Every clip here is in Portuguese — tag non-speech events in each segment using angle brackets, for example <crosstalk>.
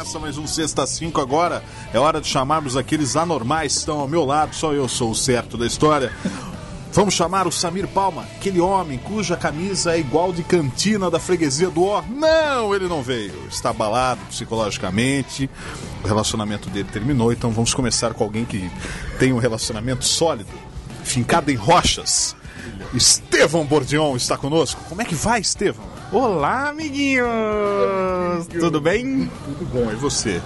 Começa mais um Sexta 5 agora. É hora de chamarmos aqueles anormais que estão ao meu lado. Só eu sou o certo da história. Vamos chamar o Samir Palma, aquele homem cuja camisa é igual de cantina da freguesia do Ó. Não, ele não veio. Está abalado psicologicamente. O relacionamento dele terminou, então vamos começar com alguém que tem um relacionamento sólido, fincado em rochas. Estevão Bordion está conosco. Como é que vai, Estevão? Olá, amiguinhos! Tudo bem? Tudo bom, e você?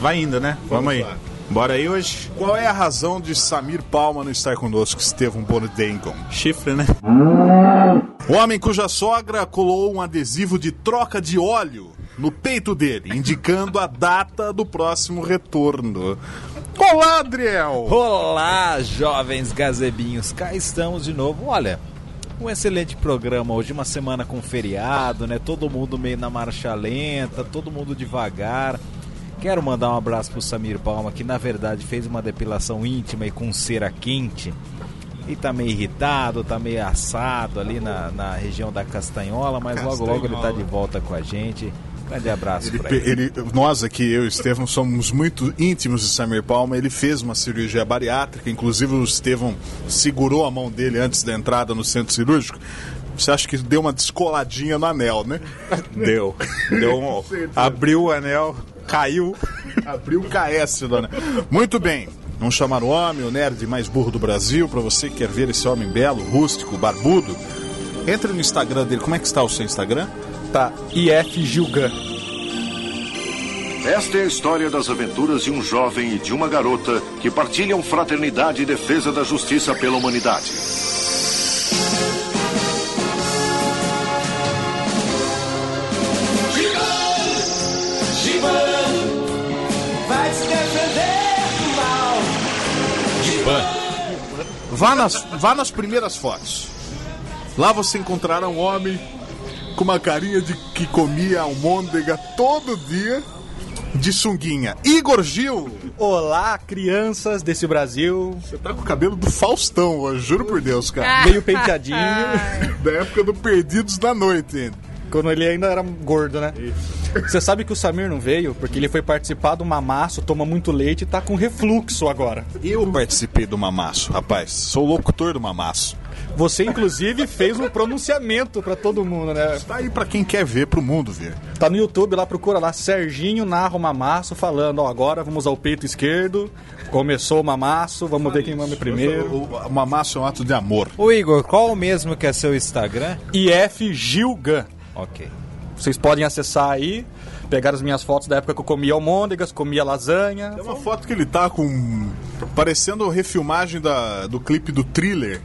Vai indo, né? Vamos, aí. lá. Bora aí hoje? Qual é a razão de Samir Palma não estar conosco, Estevão Bordengon? Chifre, né? O homem cuja sogra colou um adesivo de troca de óleo no peito dele, indicando a data do próximo retorno. Olá, Adriel! Olá, jovens gazebinhos, cá estamos de novo. Olha, um excelente programa hoje, uma semana com feriado, né? Todo mundo meio na marcha lenta, todo mundo devagar. Quero mandar um abraço pro Samir Palma, que na verdade fez uma depilação íntima e com cera quente. E tá meio irritado, tá meio assado ali na, na região da Castanhola, mas logo logo ele tá de volta com a gente. Grande abraço Ele, ele. nós aqui, eu e o Estevão, somos muito íntimos de Samir Palma. Ele fez uma cirurgia bariátrica, inclusive o Estevão segurou a mão dele antes da entrada no centro cirúrgico. Você acha que deu uma descoladinha no anel, né? <laughs> Deu. Deu um... Abriu o anel, caiu. Abriu o KS do anel. Muito bem. Vamos chamar o homem, o nerd mais burro do Brasil, para você que quer ver esse homem belo, rústico, barbudo. Entre no Instagram dele. Como é que está o seu Instagram? Tá. IF Gilgan. Esta é a história das aventuras de um jovem e de uma garota que partilham fraternidade e defesa da justiça pela humanidade. vai se defender do mal. Vá nas, vá nas primeiras fotos. Lá você encontrará um homem com uma carinha de que comia almôndega todo dia de sunguinha. Igor Gil! Olá, crianças desse Brasil. Você tá com o cabelo do Faustão hoje, juro por Deus, cara. <laughs> Meio penteadinho, <laughs> Da época do Perdidos da Noite quando ele ainda era gordo, né? Você sabe que o Samir não veio porque ele foi participar do mamaço, toma muito leite e tá com refluxo agora. Eu participei do Mamaço, rapaz. Sou locutor do Mamaço. Você, inclusive, fez um pronunciamento pra todo mundo, né? Tá aí pra quem quer ver, pro mundo ver. Tá no YouTube, lá procura lá, Serginho narra o mamaço, falando, ó, agora vamos ao peito esquerdo, começou o mamaço, vamos ver quem manda primeiro. O, o Mamaço é um ato de amor. Ô Igor, qual o mesmo que é seu Instagram? IF Gilgan. Ok. Vocês podem acessar aí, pegar as minhas fotos da época que eu comia almôndegas, comia lasanha. É uma foto que ele tá com. parecendo a refilmagem da, do clipe do thriller.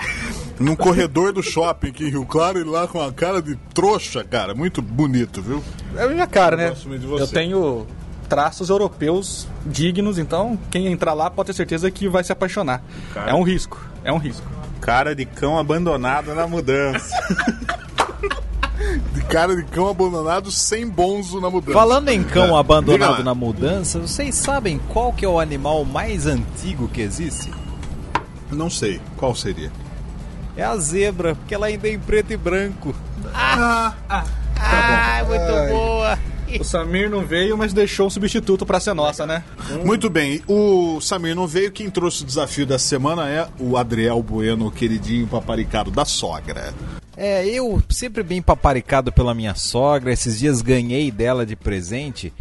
Num corredor do shopping aqui em Rio Claro, ele lá com a cara de trouxa, cara. Muito bonito, viu? É a minha cara, né? você. Eu tenho traços europeus dignos, então quem entrar lá pode ter certeza que vai se apaixonar. É um risco, é um risco. Cara de cão abandonado na mudança. <laughs> De cara de cão abandonado sem bonzo na mudança. Falando em cão abandonado na mudança, vocês sabem qual que é o animal mais antigo que existe? Não sei. Qual seria? É a zebra, porque ela ainda é em preto e branco. Ah, Ah, muito boa! O Samir não veio, mas deixou um substituto pra ser nossa, né? Muito bem, o Samir não veio. Quem trouxe o desafio dessa semana é o Adriel Bueno, o queridinho paparicado da sogra. É, eu sempre bem paparicado pela minha sogra, esses dias ganhei dela de presente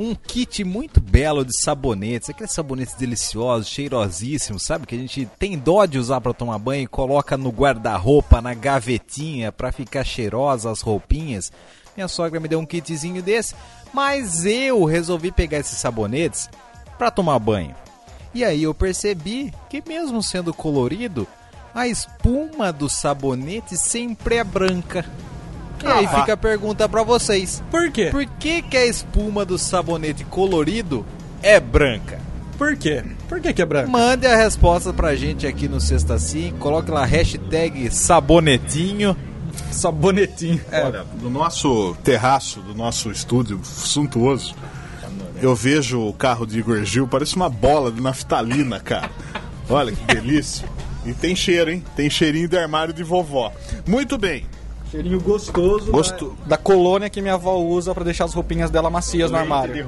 um kit muito belo de sabonetes, aqueles sabonetes deliciosos, cheirosíssimos, sabe? Que a gente tem dó de usar para tomar banho e coloca no guarda-roupa, na gavetinha, para ficar cheirosa as roupinhas. Minha sogra me deu um kitzinho desse, mas eu resolvi pegar esses sabonetes para tomar banho. E aí eu percebi que mesmo sendo colorido, a espuma do sabonete sempre é branca. E aí Ah. fica a pergunta pra vocês. Por quê? Por que, que a espuma do sabonete colorido é branca? Por quê? Por que que é branco? Mande a resposta pra gente aqui no Sexta Sim. Coloque lá hashtag sabonetinho. Sabonetinho. É, Olha, no nosso terraço, do nosso estúdio suntuoso, eu vejo o carro de Igor Gil, parece uma bola de naftalina, cara. Olha que delícia. E tem cheiro, hein? Tem cheirinho de armário de vovó. Muito bem. Cheirinho gostoso, Gosto- Da, da colônia que minha avó usa pra deixar as roupinhas dela macias no armário.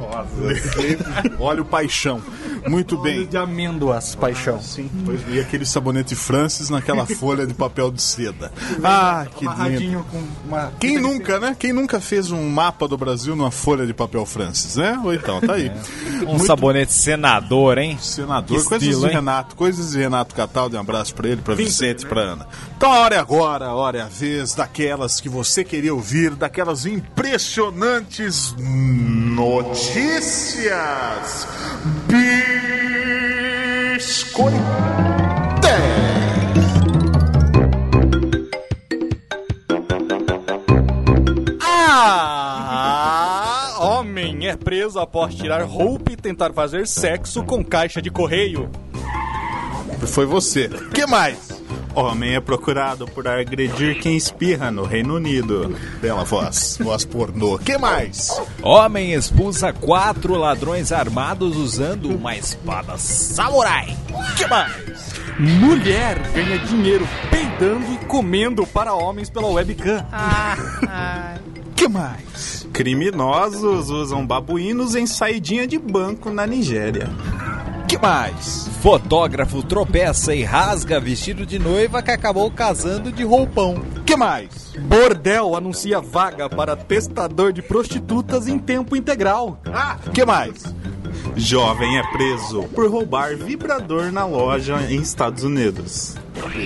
Olha o paixão. Muito Óleo bem. de amêndoas, paixão. Sim, pois, e aquele sabonete Francis naquela <laughs> folha de papel de seda. Ah, que lindo. Uma... Quem nunca, né? Quem nunca fez um mapa do Brasil numa folha de papel Francis, né? Ou então, tá aí. <laughs> Um sabonete senador, hein? Senador, Que coisas estilo, de hein? Renato, coisas de Renato Cataldi, um abraço pra ele, pra Vicente, pra Ana. Então a hora é agora, a hora é a vez daquelas que você queria ouvir, daquelas impressionantes notícias. Biscoitéis. Ah! Homem é preso após tirar roupa e tentar fazer sexo com caixa de correio. Foi você. que mais? Homem é procurado por agredir quem espirra no Reino Unido. Bela voz, voz pornô. que mais? Homem expulsa quatro ladrões armados usando uma espada samurai. que mais? Mulher ganha dinheiro peidando e comendo para homens pela webcam. que mais? Criminosos usam babuínos em saidinha de banco na Nigéria. Que mais? Fotógrafo tropeça e rasga vestido de noiva que acabou casando de roupão. que mais? Bordel anuncia vaga para testador de prostitutas em tempo integral. Ah, que mais? Jovem é preso por roubar vibrador na loja em Estados Unidos.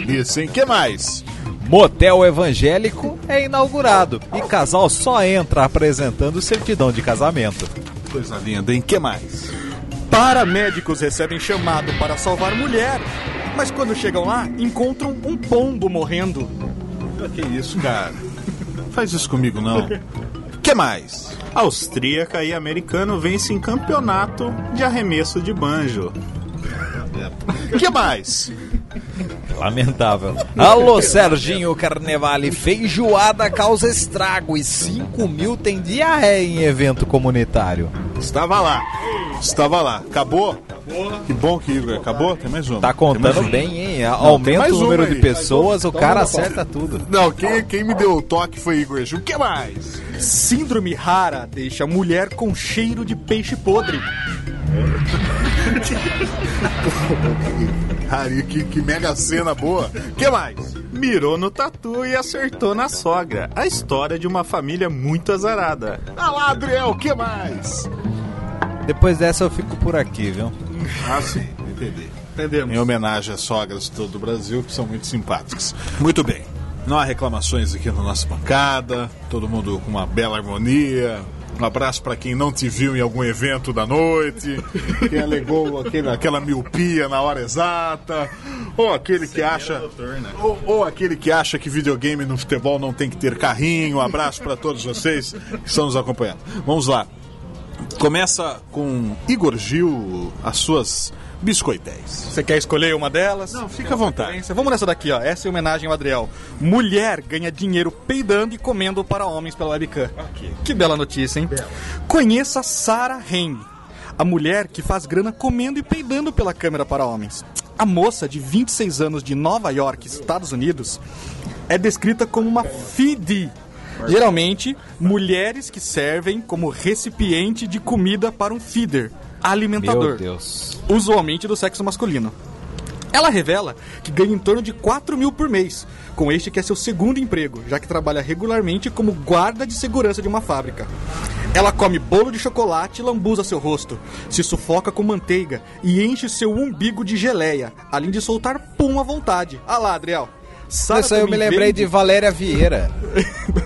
Isso, hein? que mais? Motel evangélico é inaugurado e casal só entra apresentando certidão de casamento. Coisa linda, hein? que mais? Paramédicos recebem chamado para salvar mulher, mas quando chegam lá, encontram um pombo morrendo. Que isso, cara? Faz isso comigo, não. que mais? Austríaca e americano vencem campeonato de arremesso de banjo. que mais? Lamentável. Alô, Serginho Carnevale. Feijoada causa estrago e 5 mil tem diarreia em evento comunitário. Estava lá. Estava lá. Acabou? Que bom que Igor acabou. Tem mais uma. Tá contando uma. bem, hein? Aumenta mais o número de pessoas, o cara acerta tudo. Não, quem, quem me deu o toque foi Igor. O que mais? Síndrome rara deixa mulher com cheiro de peixe podre. <laughs> Cara, que, que mega cena boa. que mais? Mirou no tatu e acertou na sogra. A história de uma família muito azarada. Ah lá, Adriel, o que mais? Depois dessa eu fico por aqui, viu? Ah, sim, entendi. Entendemos? Em homenagem às sogras de todo o Brasil, que são muito simpáticas. Muito bem. Não há reclamações aqui na nossa bancada. Todo mundo com uma bela harmonia. Um abraço para quem não te viu em algum evento da noite, <laughs> quem alegou aquele, aquela miopia na hora exata, ou aquele que acha, ou, ou aquele que acha que videogame no futebol não tem que ter carrinho. Um abraço para todos vocês que estão nos acompanhando. Vamos lá. Começa com Igor Gil, as suas biscoitéis. Você quer escolher uma delas? Não, fica à vontade. Vamos nessa daqui, ó. Essa é em homenagem ao Adriel. Mulher ganha dinheiro peidando e comendo para homens pela webcam. Que bela notícia, hein? Conheça Sarah Hain, a mulher que faz grana comendo e peidando pela câmera para homens. A moça de 26 anos de Nova York, Estados Unidos, é descrita como uma FIDI. Geralmente, mulheres que servem como recipiente de comida para um feeder, alimentador Meu Deus. usualmente do sexo masculino. Ela revela que ganha em torno de 4 mil por mês, com este que é seu segundo emprego, já que trabalha regularmente como guarda de segurança de uma fábrica. Ela come bolo de chocolate e lambuza seu rosto, se sufoca com manteiga e enche seu umbigo de geleia, além de soltar pum à vontade. Ah lá, Adriel. Sara Isso eu me lembrei vende- de Valéria Vieira. <laughs>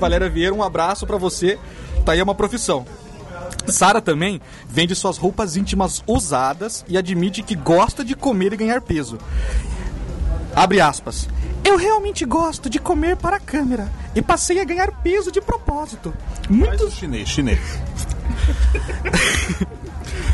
Valéria Vieira, um abraço pra você. Tá aí uma profissão. Sara também vende suas roupas íntimas usadas e admite que gosta de comer e ganhar peso. Abre aspas. Eu realmente gosto de comer para a câmera e passei a ganhar peso de propósito. Faz Muitos o chinês, chinês. <laughs>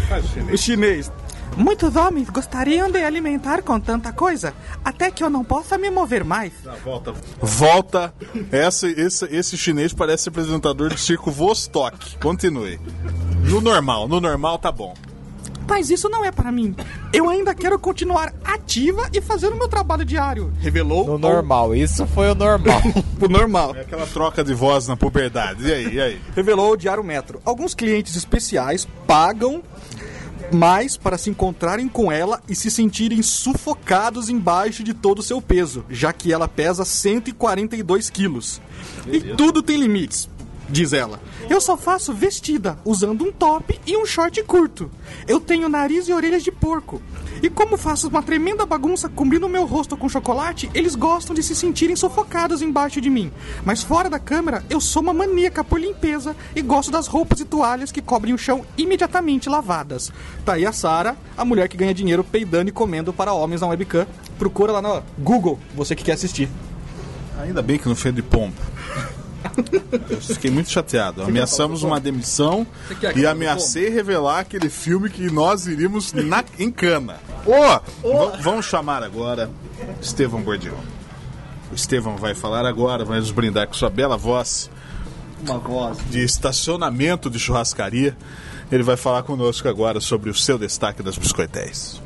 O chinês. o chinês. Muitos homens gostariam de alimentar com tanta coisa, até que eu não possa me mover mais. Volta. Volta. Essa, esse, esse chinês parece apresentador do circo Vostok. Continue. No normal, no normal tá bom. Mas isso não é para mim. Eu ainda quero continuar ativa e fazer o meu trabalho diário. Revelou No normal, isso foi o normal. <laughs> o normal. É aquela troca de voz na puberdade. E aí, e aí? Revelou o Diário Metro. Alguns clientes especiais pagam mais para se encontrarem com ela e se sentirem sufocados embaixo de todo o seu peso, já que ela pesa 142 quilos. E tudo tem limites, diz ela. Eu só faço vestida, usando um top e um short curto. Eu tenho nariz e orelhas de porco. E como faço uma tremenda bagunça cobrindo meu rosto com chocolate, eles gostam de se sentirem sufocados embaixo de mim. Mas fora da câmera, eu sou uma maníaca por limpeza e gosto das roupas e toalhas que cobrem o chão imediatamente lavadas. Tá aí a Sara, a mulher que ganha dinheiro peidando e comendo para homens na webcam. Procura lá no Google, você que quer assistir. Ainda bem que não fez de pompa. Eu fiquei muito chateado. Ameaçamos uma demissão e ameacei revelar aquele filme que nós iríamos na, em cana. Ô! v- Vamos chamar agora Estevão Bordião. O Estevão vai falar agora, vai nos brindar com sua bela voz Uma voz. de estacionamento de churrascaria. Ele vai falar conosco agora sobre o seu destaque das biscoitéis.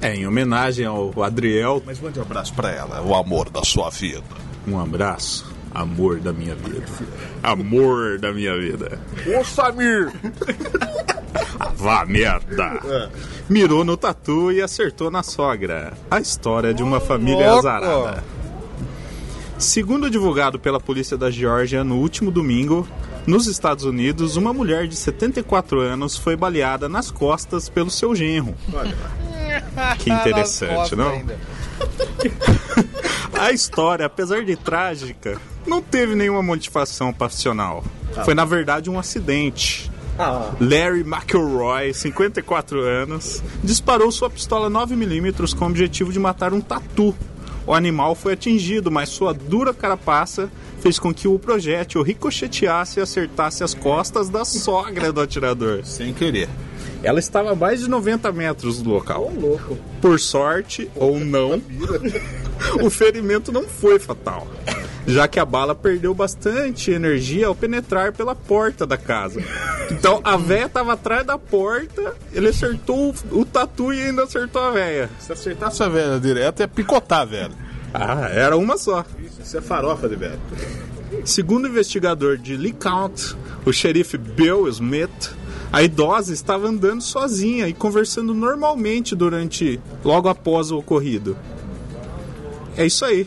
É, em homenagem ao Adriel, Mas mande um abraço pra ela, o amor da sua vida. um abraço. Amor da minha vida. Amor da minha vida. Ô Samir! Vá merda! Mirou no tatu e acertou na sogra. A história de uma família azarada. Segundo divulgado pela polícia da Geórgia no último domingo, nos Estados Unidos, uma mulher de 74 anos foi baleada nas costas pelo seu genro. Que interessante, não? <laughs> A história, apesar de trágica, não teve nenhuma motivação passional. Foi, na verdade, um acidente. Larry McElroy, 54 anos, disparou sua pistola 9mm com o objetivo de matar um tatu. O animal foi atingido, mas sua dura carapaça fez com que o projétil ricocheteasse e acertasse as costas da sogra do atirador. Sem querer. Ela estava a mais de 90 metros do local. Por sorte, ou não, <laughs> o ferimento não foi fatal, <laughs> já que a bala perdeu bastante energia ao penetrar pela porta da casa. Então a véia estava atrás da porta, ele acertou o, o tatu e ainda acertou a véia. Se acertar essa velha direto é picotar, velho. Ah, era uma só. Isso é farofa de velho. Segundo o investigador de Lee County, o xerife Bill Smith, a idosa estava andando sozinha e conversando normalmente durante logo após o ocorrido. É isso aí.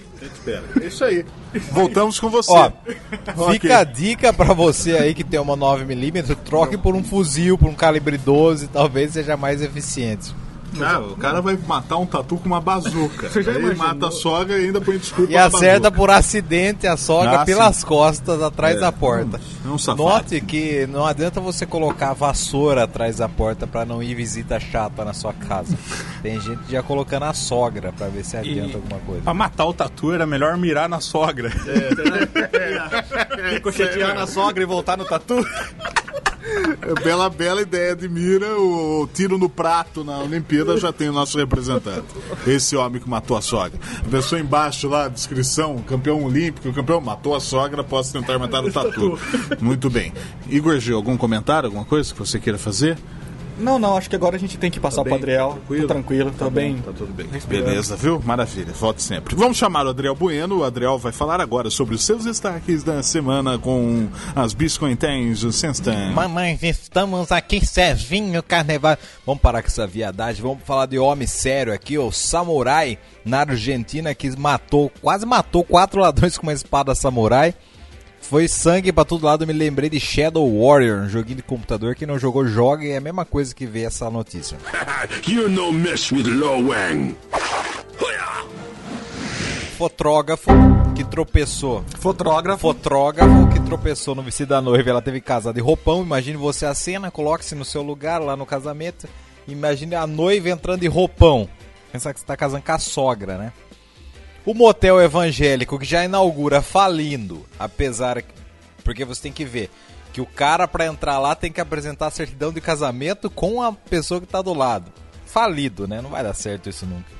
É isso aí. Voltamos com você. Ó, <laughs> Ok. Fica a dica pra você aí que tem uma 9mm, troque por um fuzil, por um calibre 12, talvez seja mais eficiente. Cara, o cara vai matar um tatu com uma bazuca. <laughs> Aí mata a sogra e ainda põe desculpa E acerta bazuca. por acidente a sogra Ah, pelas sim. costas atrás É, da porta. é um safado. Note que não adianta você colocar a vassoura atrás da porta pra não ir visita chata na sua casa. <laughs> Tem gente já colocando a sogra pra ver se adianta alguma coisa. Pra matar o tatu era melhor mirar na sogra. <laughs> Ricochetear na sogra e voltar no tatu. É Bela, bela ideia de mira. O tiro no prato na Olimpíada já tem o nosso representante. Esse homem que matou a sogra. A pessoa embaixo lá, descrição: campeão olímpico, o campeão matou a sogra após tentar matar o tatu. <laughs> Muito bem. Igor G, algum comentário, alguma coisa que você queira fazer? Não, não, acho que agora a gente tem que passar pro Adriel. Tô tranquilo, tô bem. Tá tudo bem. Beleza, viu? Maravilha. Volte sempre. Vamos chamar o Adriel Bueno. O Adriel vai falar agora sobre os seus destaques da semana com as biscoitens do Senstan. Mamãe, estamos aqui, Serginho Carnaval. Vamos parar com essa viadagem, vamos falar de homem sério aqui, o samurai na Argentina que matou, quase matou quatro ladrões com uma espada samurai. Foi sangue pra todo lado, eu me lembrei de Shadow Warrior, um joguinho de computador. Quem não jogou, joga e é a mesma coisa que ver essa notícia. <laughs> You no mess with Lo Wang. Fotógrafo que tropeçou Fotógrafo. fotógrafo que tropeçou no vestido da noiva. Ela teve casada de roupão. Imagine você a cena, coloque-se no seu lugar lá no casamento. Imagine a noiva entrando de roupão. Pensar que você está casando com a sogra, né? O motel evangélico que já inaugura falindo, apesar. Porque você tem que ver que o cara para entrar lá tem que apresentar a certidão de casamento com a pessoa que tá do lado. Falido, né? Não vai dar certo isso nunca.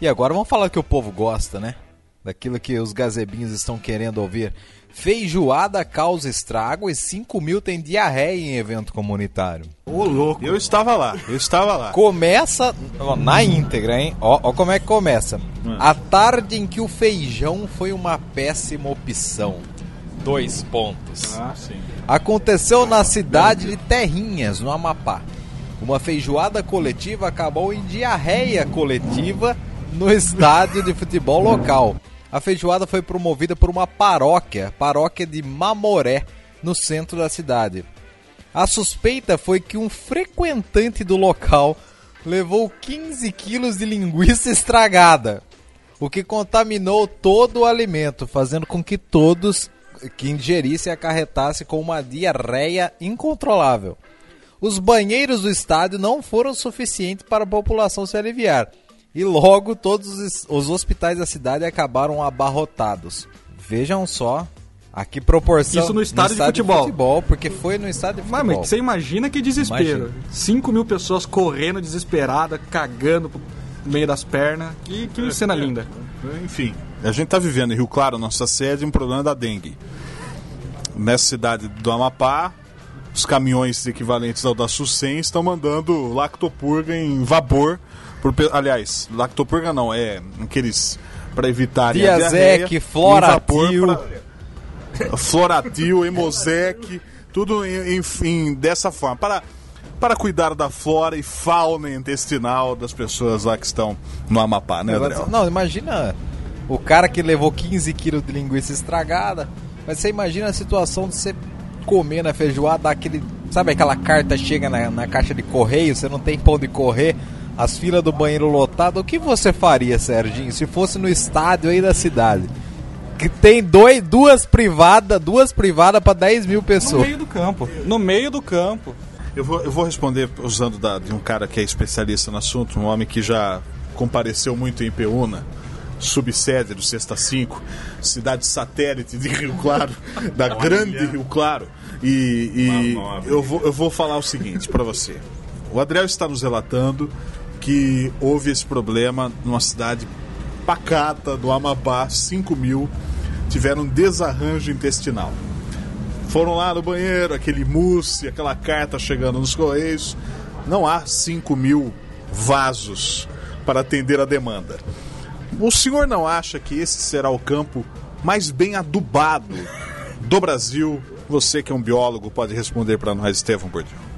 E agora vamos falar que o povo gosta, né? daquilo que os gazebinhos estão querendo ouvir. Feijoada causa estrago e 5 mil tem diarreia em evento comunitário. Ô, louco. Eu estava lá, eu estava lá. Começa ó, na íntegra, hein? Ó, ó como é que começa. A tarde em que o feijão foi uma péssima opção. Dois pontos. Ah, sim. Aconteceu na cidade de Terrinhas, no Amapá. Uma feijoada coletiva acabou em diarreia coletiva no estádio de futebol local. A feijoada foi promovida por uma paróquia, paróquia de Mamoré, no centro da cidade. A suspeita foi que um frequentante do local levou 15 quilos de linguiça estragada, o que contaminou todo o alimento, fazendo com que todos que ingerissem acarretasse com uma diarreia incontrolável. Os banheiros do estádio não foram suficientes para a população se aliviar. E logo todos os, os hospitais da cidade acabaram abarrotados. Vejam só a que proporção. Isso no estádio de futebol. Porque foi no estádio de Mas, futebol. mas você imagina que desespero. Imagina. 5 mil pessoas correndo desesperada, cagando pro meio das pernas. Que, que cena linda. Enfim, a gente está vivendo em Rio Claro, nossa sede, um problema da dengue. Nessa cidade do Amapá, os caminhões equivalentes ao da Sucem estão mandando lactopurga em vapor. Por, aliás, lactopurga não, é aqueles para evitar Diazec, Floratil. Floratil, Hemosec, tudo em, em- dessa forma. Para, para cuidar da flora e fauna intestinal das pessoas lá que estão no Amapá, né, Adriel? Não, imagina o cara que levou 15 quilos de linguiça estragada. Mas você imagina a situação de você comer na feijoada, dar aquele. Sabe aquela carta chega na, na caixa de correio, você não tem pão de correr, as filas do banheiro lotado. O que você faria, Serginho, se fosse no estádio aí da cidade? Que tem dois, duas privadas, duas privadas para 10 mil No pessoas. meio do campo. No meio do campo. Eu vou, eu vou responder usando da- de um cara que é especialista no assunto, um homem que já compareceu muito em Peúna, subsede do Sexta 5, cidade satélite de Rio Claro, <laughs> da grande Rio Claro. E, e eu, vou, eu vou falar o seguinte para você. O Adriel está nos relatando que houve esse problema numa cidade pacata do Amapá, 5 mil tiveram desarranjo intestinal. Foram lá no banheiro, aquele mousse, aquela carta chegando nos correios. Não há 5 mil vasos para atender a demanda. O senhor não acha que esse será o campo mais bem adubado do Brasil? Você que é um biólogo pode responder para nós, Estevão Bordião.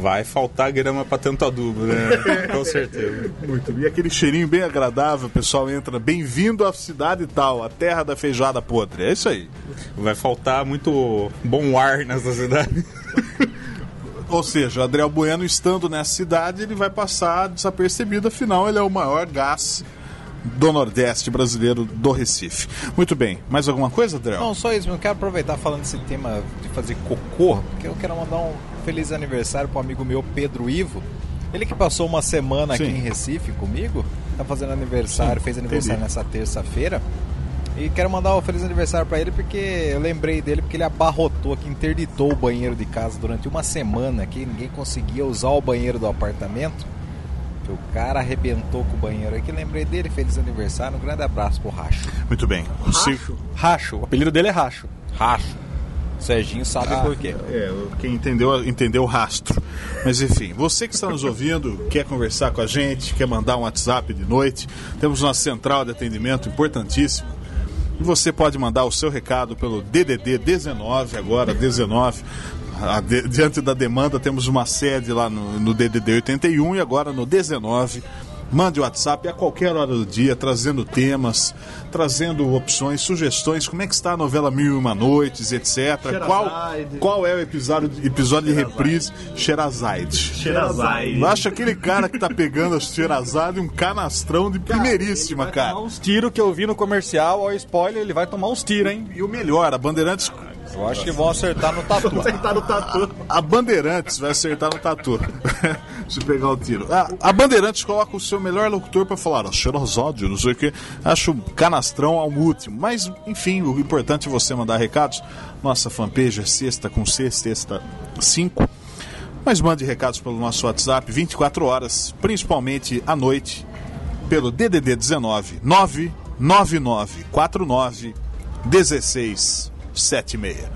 Vai faltar grama pra tanto adubo, né? <laughs> Com certeza. Muito. E aquele cheirinho bem agradável, o pessoal entra, bem-vindo à cidade tal, a terra da feijada podre. É isso aí. Vai faltar muito bom ar nessa cidade. <laughs> Ou seja, o Adriel Bueno estando nessa cidade, ele vai passar desapercebido, afinal ele é o maior gás do Nordeste brasileiro do Recife. Muito bem, mais alguma coisa, Adriel? Não, só isso, eu quero aproveitar falando desse tema de fazer cocô, porque eu quero mandar um feliz aniversário pro amigo meu Pedro Ivo. Ele que passou uma semana aqui Sim. em Recife comigo, tá fazendo aniversário, fez aniversário entendi. nessa terça-feira. E quero mandar um feliz aniversário pra ele porque eu lembrei dele porque ele abarrotou aqui, interditou o banheiro de casa durante uma semana aqui, ninguém conseguia usar o banheiro do apartamento. O cara arrebentou com o banheiro aqui, lembrei dele, feliz aniversário, um grande abraço pro Racho. Muito bem. O se- Racho. O apelido dele é Racho. Racho. Serginho sabe por quê. É, quem entendeu, entendeu o rastro. Mas enfim, você que está nos ouvindo, quer conversar com a gente, quer mandar um WhatsApp de noite, temos uma central de atendimento importantíssima. E você pode mandar o seu recado pelo DDD 19, agora 19. A de- diante da demanda, temos uma sede lá no, no DDD 81 e agora no 19. Mande o WhatsApp a qualquer hora do dia, trazendo temas, trazendo opções, sugestões, como é que está a novela Mil e Uma Noites, etc. Qual, qual é o episódio, episódio de reprise Sherazade? Eu acho aquele cara que tá pegando a Sherazade um canastrão de primeiríssima, cara. Tomar uns tiros que eu vi no comercial, ó, spoiler, ele vai tomar uns tiros, hein? E o melhor, a Bandeirantes Eu acho que <laughs> vão acertar no tatu. A Bandeirantes vai acertar no tatu. <laughs> Se pegar o tiro. A, a Bandeirantes coloca o seu melhor locutor pra falar, ó, Xerosódio, não sei o que. Acho canastrão ao último. Mas, enfim, o importante é você mandar recados. Nossa fanpage é sexta com C, sexta 5. Mas mande recados pelo nosso WhatsApp 24 horas, principalmente à noite, pelo DDD 19 9949 1676.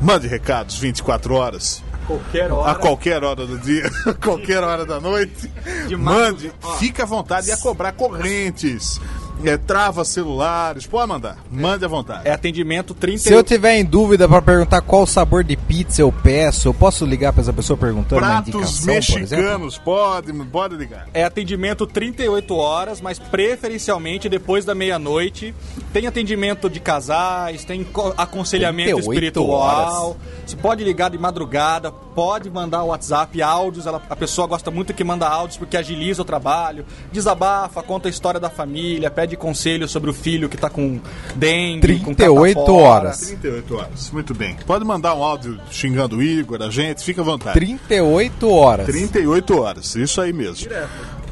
Mande recados 24 horas. Qualquer A qualquer hora do dia, <laughs> a qualquer hora da noite. Mande, fique à vontade. Ia cobrar correntes, é, trava celulares. Pode mandar. Mande à vontade. É atendimento 30 Se eu tiver em dúvida pra perguntar qual sabor de pizza eu peço, eu posso ligar pra essa pessoa perguntando Pratos mexicanos, pode, pode ligar. É atendimento 38 horas, mas preferencialmente depois da meia-noite. Tem atendimento de casais, tem co- aconselhamento 38 espiritual. Você pode ligar de madrugada, pode mandar WhatsApp, áudios. ela- a pessoa gosta muito que manda áudios porque agiliza o trabalho. Desabafa, conta a história da família, pede conselho sobre o filho que tá com dengue, com 38 catapora. horas. 38 horas. Muito bem. Pode mandar um áudio xingando o Igor, a gente, fica à vontade. 38 horas. 38 horas, isso aí mesmo.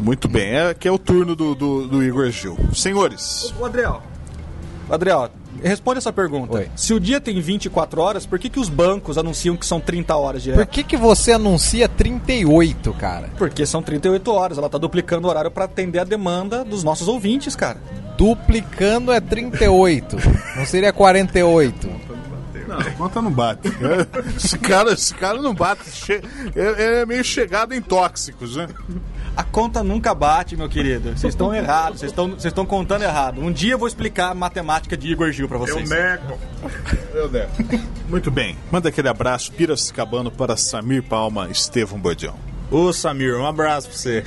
Muito bem, é que é o turno do, do, do Igor Gil. Senhores, O Adriel. Adriel, responde essa pergunta. Oi. Se o dia tem 24 horas, por que, que os bancos anunciam que são 30 horas direto? Por que, que você anuncia 38, cara? Porque são 38 horas. Ela tá duplicando o horário pra atender a demanda dos nossos ouvintes, cara. Duplicando é 38. Não seria 48. não, a conta não bate. Esse cara, esse cara não bate. É, é meio chegado em tóxicos, né? A conta nunca bate, meu querido. Vocês estão <laughs> errados. Vocês estão vocês estão contando errado. Um dia eu vou explicar a matemática de Igor Gil pra vocês. nego. Eu nego. <laughs> Muito bem. Manda aquele abraço piracicabano para Samir Palma Estevão Bodião. Ô Samir, um abraço pra você.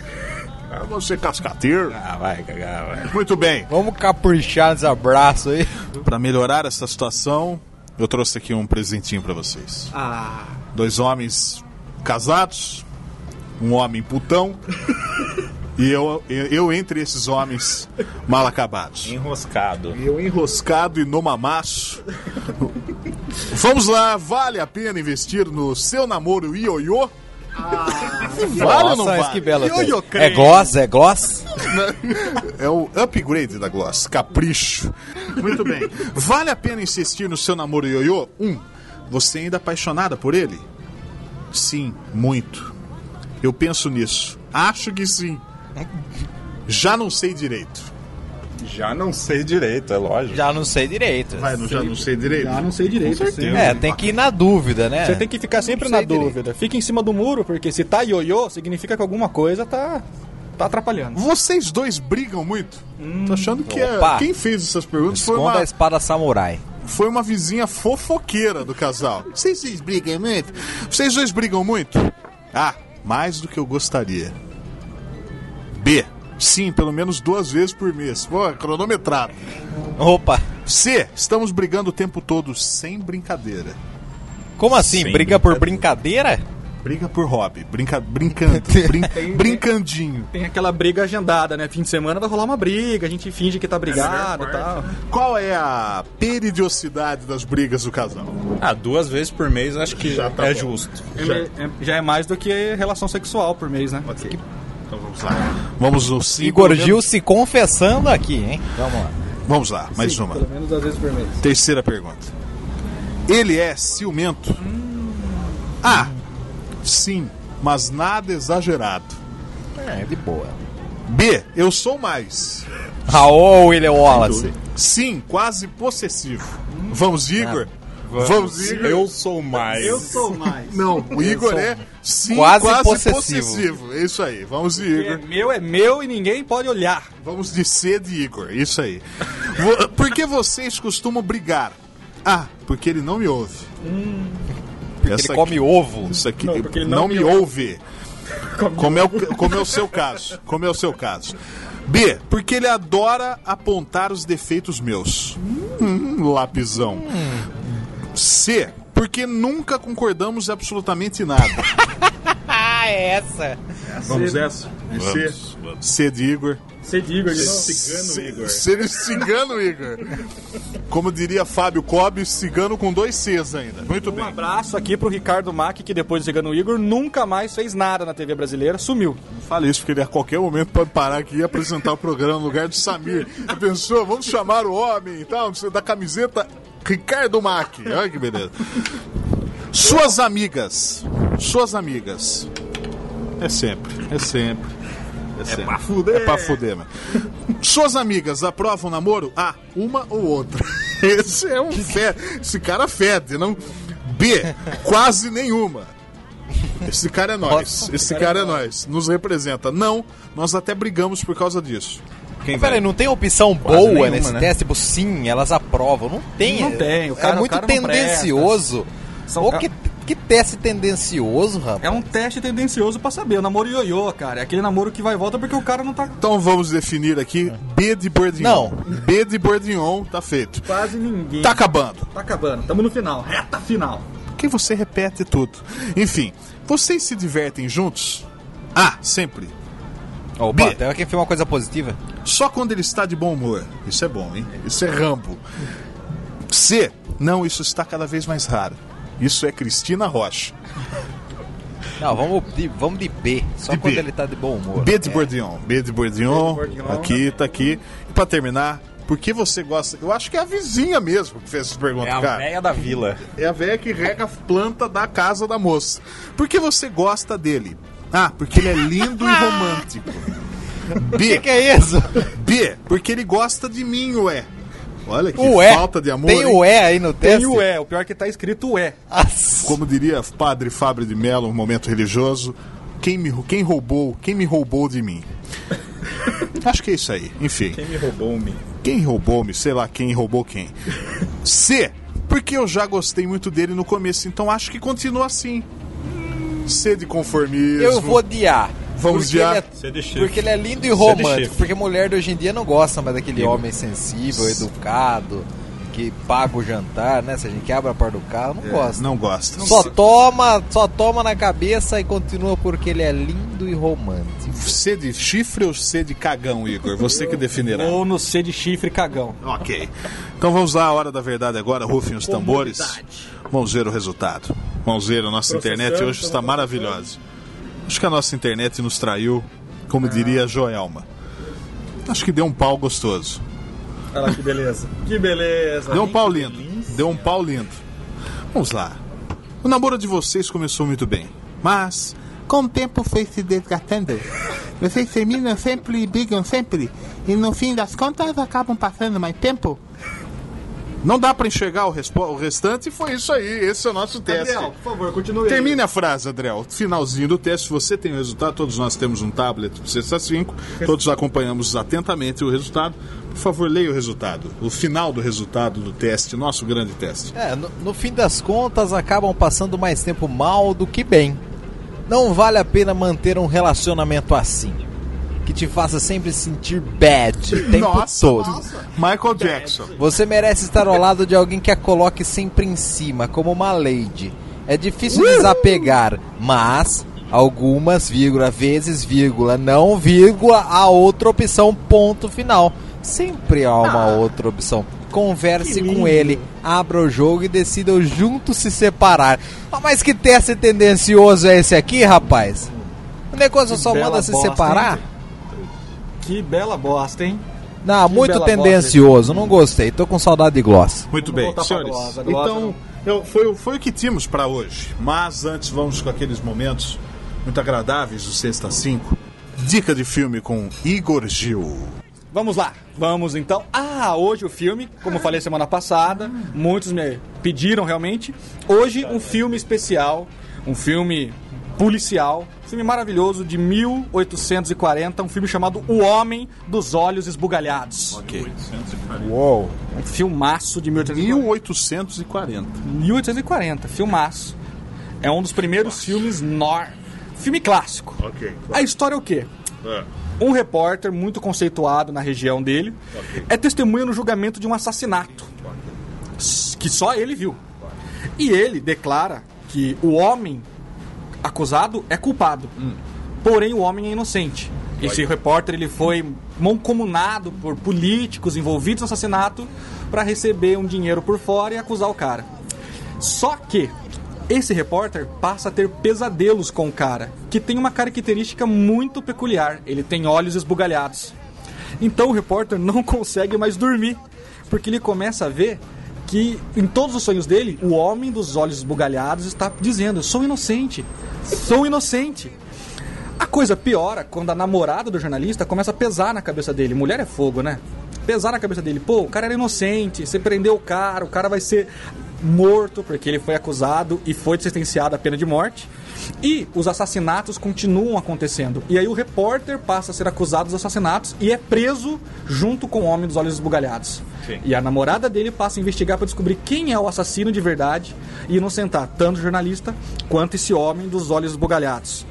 Ah, você cascateiro. Ah, vai cagar, vai. Muito bem. Vamos caprichar nesse abraço aí. <laughs> Para melhorar essa situação, eu trouxe aqui um presentinho para vocês. Ah, Dois homens casados, um homem putão <laughs> e eu, eu, entre esses homens mal acabados. Enroscado. Eu enroscado e no mamaço. Vamos lá, vale a pena investir no seu namoro ioiô? vale ou não vale? que bela. Ioiô É gloss? É gloss? É o upgrade da Gloss, capricho. Muito bem. Vale a pena insistir no seu namoro ioiô? Um, você ainda é apaixonada por ele? Sim, muito. Eu penso nisso. Acho que sim. Já não sei direito. Já não sei direito, é lógico. Já não sei direito. Vai, no já não sei direito? já não sei direito. sim. É, tem que ir na dúvida, né? Você tem que ficar sempre Não na sei direito. dúvida. Fica em cima do muro, porque se tá ioiô, significa que alguma coisa tá, tá atrapalhando. Vocês dois brigam muito? Tô achando que é... Opa. quem fez essas perguntas foi Esconda a uma, espada samurai. foi uma vizinha fofoqueira do casal. Vocês dois brigam muito? Vocês dois brigam muito? Ah, mais do que eu gostaria. B. Sim, pelo menos duas vezes por mês. Pô, cronometrado. Opa, C. Estamos brigando o tempo todo sem brincadeira. como assim? Sem Briga por brincadeira? Briga por hobby, brinca, brincando, <laughs> brin, brincandinho. Tem aquela briga agendada, né? Fim de semana vai rolar uma briga, a gente finge que tá brigado e tal. Qual é a peridiosidade das brigas do casal? Ah, duas vezes por mês acho que Já tá é bom. justo. Já, é, já é mais do que relação sexual por mês, né? Então vamos lá. Vamos no sim. Igor pelo menos- Gil se confessando aqui, hein? Vamos lá. Vamos lá, mais uma. Pelo menos duas vezes por mês. Terceira pergunta. Ele é ciumento? A. Sim, mas nada exagerado. É, de boa. B. Eu sou mais. Raul William Wallace. Sim, quase possessivo. Vamos, Igor? Vamos, Igor? Eu sou mais. sou mais. Não, o Igor é sim, quase quase, possessivo. possessivo. É isso aí. Vamos de É Igor. meu, é meu e ninguém pode olhar. Vamos de C de Igor. Isso aí. Por que vocês costumam brigar? Ah, porque ele não me ouve. Porque ele come ovo. Isso aqui Não, porque ele não, não me me ouve. <laughs> Como é, o, <laughs> como é o seu caso. Como é o seu caso. B, porque ele adora apontar os defeitos meus. Hum, lapizão. C, porque nunca concordamos em absolutamente nada. <laughs> Ah, é essa. Vamos essa? C. C de Igor. Diga de novo. Cigano Igor. C, cigano Igor. Como diria Fábio Cobb, cigano com dois Cs ainda. Muito Um bem. abraço aqui pro Ricardo Mack, que depois de chegando o Igor, nunca mais fez nada na TV brasileira, sumiu. Fala isso, porque ele a qualquer momento pode parar aqui e apresentar o programa no lugar do Samir. Pensou? Vamos chamar o homem e tal, da camiseta Ricardo Mack. Olha que beleza. Suas amigas. Suas amigas. É sempre, é sempre. É pra fuder. É pra fuder, mano. Suas amigas aprovam namoro? A. Uma ou outra. <laughs> Esse é um fé. Esse cara fede, não? B. Quase nenhuma. Esse cara é nós. Esse cara é nós. Nos representa. Não, nós até brigamos por causa disso. Quem Peraí, não tem opção boa nenhuma, nesse né? teste? Tipo, sim, elas aprovam. Não tem. Não tem, o cara- é o muito cara não tendencioso. Ca- que, que teste tendencioso, rapaz. É um teste tendencioso pra saber. O namoro ioiô, cara. É aquele namoro que vai e volta porque o cara não tá Então vamos definir aqui B de Bourdignon. Não. B de Bourdignon, tá feito. quase ninguém. Tá acabando. Tá acabando. Tamo no final. Reta final. Porque você repete tudo. Enfim, vocês se divertem juntos? Ah, sempre. Opa, B. tem aqui foi uma coisa positiva. Só quando ele está de bom humor. Isso é bom, hein? Isso é Rambo. C. Não, isso está cada vez mais raro. Isso é Cristina Rocha. Não, vamos de, vamos de B. Só De quando B. ele tá de bom humor. B de É. Bourdignon. B de. Bourdignon. Aqui, tá aqui. E pra terminar, por que você gosta... Eu acho que é a vizinha mesmo que fez essa pergunta, É a cara. véia da vila. É a velha que rega a planta da casa da moça. Por que você gosta dele? Ah, porque ele é lindo e <laughs> romântico. O B. que, que é isso? B. Porque ele gosta de mim, ué. Olha que O falta de amor. Tem hein? o E aí no teste? Tem o E. O pior é que tá escrito o E. Como diria Padre Fábio de Mello, um momento religioso, quem me, quem roubou, quem me roubou de mim? <laughs> Acho que é isso aí. Enfim, Quem me roubou-me? quem roubou-me, sei lá quem roubou quem. C, porque eu já gostei muito dele no começo, então acho que continua assim. C de conformismo. Eu vou de A. Vamos porque ele é-. Porque ele é lindo e romântico. Porque mulher de hoje em dia não gosta mais daquele homem sensível, educado, que paga o jantar, né? Se a gente abre a porta do carro, não gosta. É, Não gosta. Só toma, só toma na cabeça e continua porque ele é lindo e romântico. C de chifre ou C de cagão, Igor? Você que definirá. Ou no C de chifre cagão. Ok. Então vamos lá, a hora da verdade agora, rufem os tambores. Vamos ver o resultado. Vamos ver, a nossa internet hoje está maravilhosa. Acho que a nossa internet nos traiu, como diria a Joelma. Acho que deu um pau gostoso. Olha lá que beleza. Que beleza. Deu um pau lindo. Deu um pau lindo. Vamos lá. O namoro de vocês começou muito bem, mas com o tempo foi se desgastando. Vocês terminam sempre e brigam sempre, e no fim das contas acabam passando mais tempo. Não dá pra enxergar o, o restante, foi isso aí. Esse é o nosso teste. Gabriel, por favor, continue. Termine a frase, Adriel. Finalzinho do teste, você tem o resultado, todos nós temos um tablet do Sexta 5, todos acompanhamos atentamente o resultado. Por favor, leia o resultado. O final do resultado do teste, nosso grande teste. É, no, no fim das contas acabam passando mais tempo mal do que bem. Não vale a pena manter um relacionamento assim. Que te faça sempre sentir bad o tempo todo. Michael Jackson. Você merece estar ao lado de alguém que a coloque sempre em cima, como uma lady. É difícil desapegar, mas algumas, vírgula, vezes, vírgula, não, vírgula, a outra opção, ponto final. Sempre há uma outra opção. Converse com ele, abra o jogo e decidam juntos se separar. Ah, Mas que teste tendencioso é esse aqui, rapaz? O negócio só bela manda se bosta, separar? hein? Que bela bosta, hein? Não, Que muito tendencioso, não gostei. Tô com saudade de gloss. Muito bem, senhores. glosa. Glosa Então, eu- foi, o- foi o que tínhamos para hoje. Mas antes, vamos com aqueles momentos muito agradáveis do Sexta 5. Dica de filme com Igor Gil. Vamos lá, vamos então. Ah, hoje o filme, como eu falei semana passada, muitos me pediram realmente. Hoje um filme especial, um filme policial, filme maravilhoso de 1840, um filme chamado O Homem dos Olhos Esbugalhados. Ok. Uou. Um filmaço de 1840. 1840. 1840, filmaço. É um dos primeiros filmes nor. Filme clássico. Ok. A história é o quê? Um repórter muito conceituado na região dele é testemunha no julgamento de um assassinato que só ele viu. E ele declara que o homem acusado é culpado, porém o homem é inocente. Esse repórter ele foi mancomunado por políticos envolvidos no assassinato para receber um dinheiro por fora e acusar o cara. Só que esse repórter passa a ter pesadelos com o cara, que tem uma característica muito peculiar. Ele tem olhos esbugalhados. Então o repórter não <laughs> consegue mais dormir, porque ele começa a ver que em todos os sonhos dele, o homem dos olhos esbugalhados está dizendo: "Eu sou inocente. Sou inocente". coisa piora quando a namorada do jornalista começa a pesar na cabeça dele. Mulher é fogo, né? Pesar na cabeça dele. Pô, o cara era inocente, você prendeu o cara, o cara vai ser morto porque ele foi acusado e foi sentenciado à pena de morte. E os assassinatos continuam acontecendo. E aí o repórter passa a ser acusado dos assassinatos e é preso junto com o homem dos olhos esbugalhados. Sim. E a namorada dele passa a investigar para descobrir quem é o assassino de verdade e inocentar tanto o jornalista quanto esse homem dos olhos esbugalhados.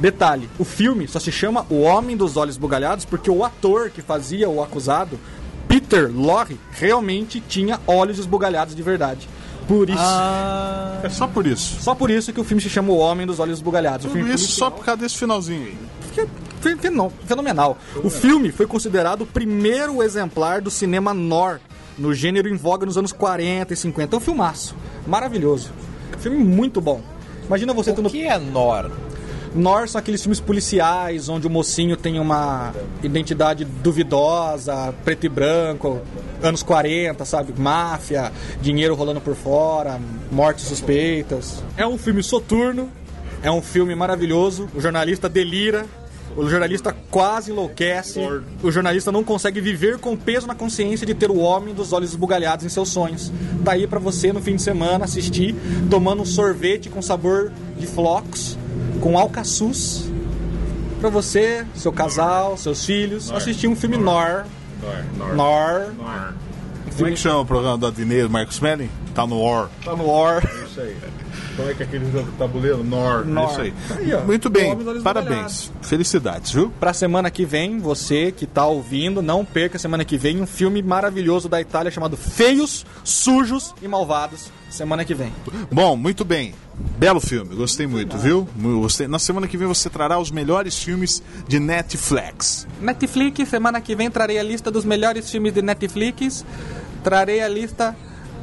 Detalhe, o filme só se chama O Homem dos Olhos Esbugalhados porque o ator que fazia o acusado, Peter Lorre, realmente tinha olhos esbugalhados de verdade. Por isso, É só por isso. só por isso que o filme se chama O Homem dos Olhos Esbugalhados. O Tudo filme isso policial. só por causa desse finalzinho aí. Que- fe- fenô- Fenomenal. O filme foi considerado o primeiro exemplar do cinema noir, no gênero em voga nos anos 40 e 50. É um filmaço. Maravilhoso. Filme muito bom. Imagina você tendo. O que é Nor? Noir são aqueles filmes policiais onde o mocinho tem uma identidade duvidosa, preto e branco, anos 40, sabe? Máfia, dinheiro rolando por fora, mortes suspeitas. É um filme soturno, é um filme maravilhoso, o jornalista delira. O jornalista quase enlouquece. O jornalista não consegue viver com peso na consciência de ter o homem dos olhos esbugalhados em seus sonhos. Tá aí pra você no fim de semana assistir, tomando um sorvete com sabor de flocos, com alcaçuz. Pra você, seu casal, seus filhos, assistir um filme noir. Noir. Como é que chama o programa do Adinei, do Marcos Melling? Tá no War. Tá noir. Isso aí. Como é que é aquele jogo tabuleiro? Nor. Nor. Isso aí. Aí, ó. Muito bem, parabéns. Felicidades, viu? Pra semana que vem, você que tá ouvindo, não perca semana que vem um filme maravilhoso da Itália chamado Feios, Sujos e Malvados. Semana que vem. Bom, muito bem. Belo filme, gostei muito, viu? Gostei. Na semana que vem você trará os melhores filmes de Netflix. Netflix, semana que vem trarei a lista dos melhores filmes de Netflix. Trarei a lista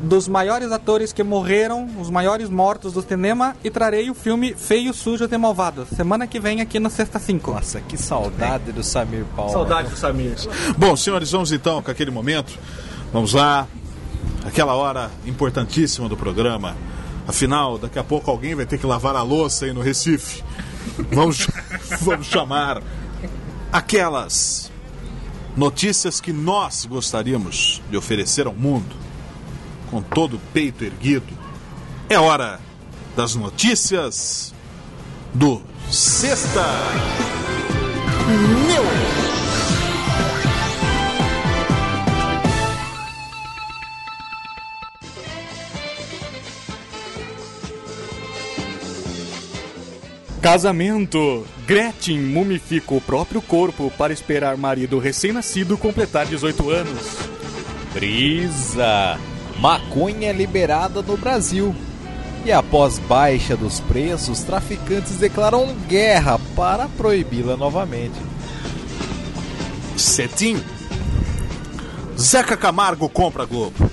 dos maiores atores que morreram, os maiores mortos do cinema. E trarei o filme Feios, Sujos e Malvados. Semana que vem aqui no Sexta 5. Nossa, que saudade do Samir Palma. Saudade do Samir. Bom, senhores, vamos então com aquele momento. Vamos lá. Aquela hora importantíssima do programa. Afinal, daqui a pouco alguém vai ter que lavar a louça aí no Recife. Vamos, <laughs> vamos chamar aquelas notícias que nós gostaríamos de oferecer ao mundo, com todo o peito erguido. É hora das notícias do Sexta Casamento. Gretchen mumifica o próprio corpo para esperar marido recém-nascido completar 18 anos. Brisa. Maconha liberada no Brasil. E após baixa dos preços, traficantes declaram guerra para proibi-la novamente. Cetim. Zeca Camargo compra Globo.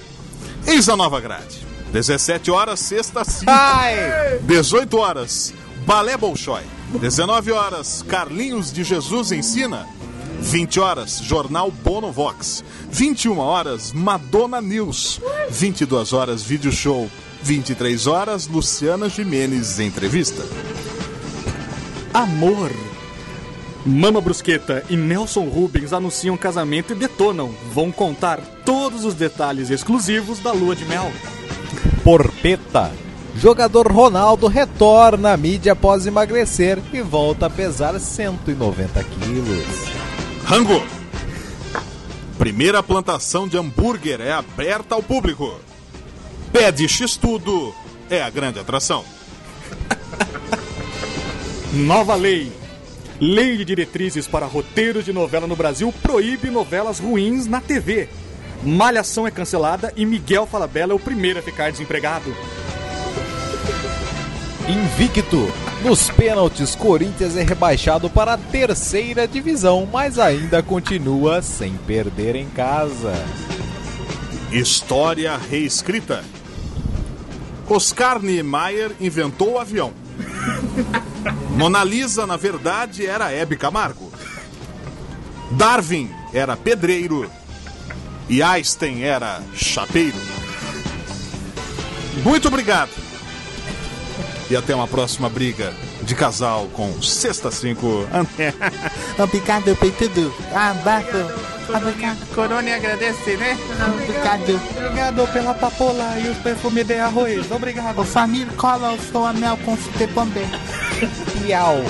Eis a nova grade. 17 horas, sexta, 5. Ai! 18 horas, Balé Bolshoi. 19 horas, Carlinhos de Jesus ensina. 20 horas, Jornal Bono Vox. 21 horas, Madonna News. 22 horas, Vídeo Show. 23 horas, Luciana Jimenez entrevista. Amor. Mama Brusqueta e Nelson Rubens anunciam casamento e detonam. Vão contar todos os detalhes exclusivos da lua de mel. Porpeta. Jogador Ronaldo retorna à mídia após emagrecer e volta a pesar 190 quilos. Rango. Primeira plantação de hambúrguer é aberta ao público. Pé de X-Tudo é a grande atração. <laughs> Nova lei. Lei de diretrizes para roteiros de novela no Brasil proíbe novelas ruins na TV. Malhação é cancelada e Miguel Falabella é o primeiro a ficar desempregado. Invicto. Nos pênaltis, Corinthians é rebaixado para a terceira divisão, mas ainda continua sem perder em casa. História reescrita. Oscar Niemeyer inventou o avião. <laughs> Mona Lisa, na verdade, era Hebe Camargo. Darwin era pedreiro. E Einstein era chapeiro. Muito obrigado. E até uma próxima briga de casal com Sexta 5. <laughs> Obrigado por tudo. Abraço. Obrigado. Corone agradece, né? Obrigado. Obrigado pela papola e os perfumes de arroz. Obrigado. O família cola o seu anel com o também. Miau.